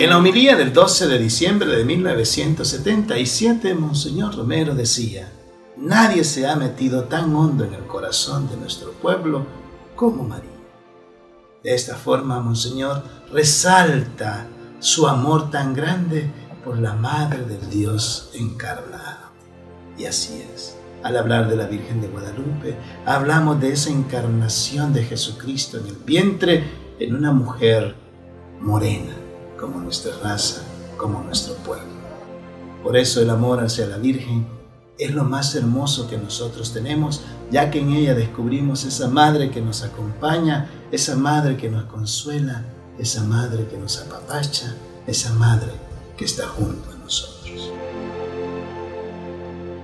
En la homilía del 12 de diciembre de 1977, Monseñor Romero decía, Nadie se ha metido tan hondo en el corazón de nuestro pueblo como María. De esta forma, Monseñor resalta su amor tan grande por la Madre del Dios encarnado. Y así es. Al hablar de la Virgen de Guadalupe, hablamos de esa encarnación de Jesucristo en el vientre en una mujer morena, como nuestra raza, como nuestro pueblo. Por eso el amor hacia la Virgen es lo más hermoso que nosotros tenemos, ya que en ella descubrimos esa madre que nos acompaña, esa madre que nos consuela, esa madre que nos apapacha, esa madre que está junto a nosotros.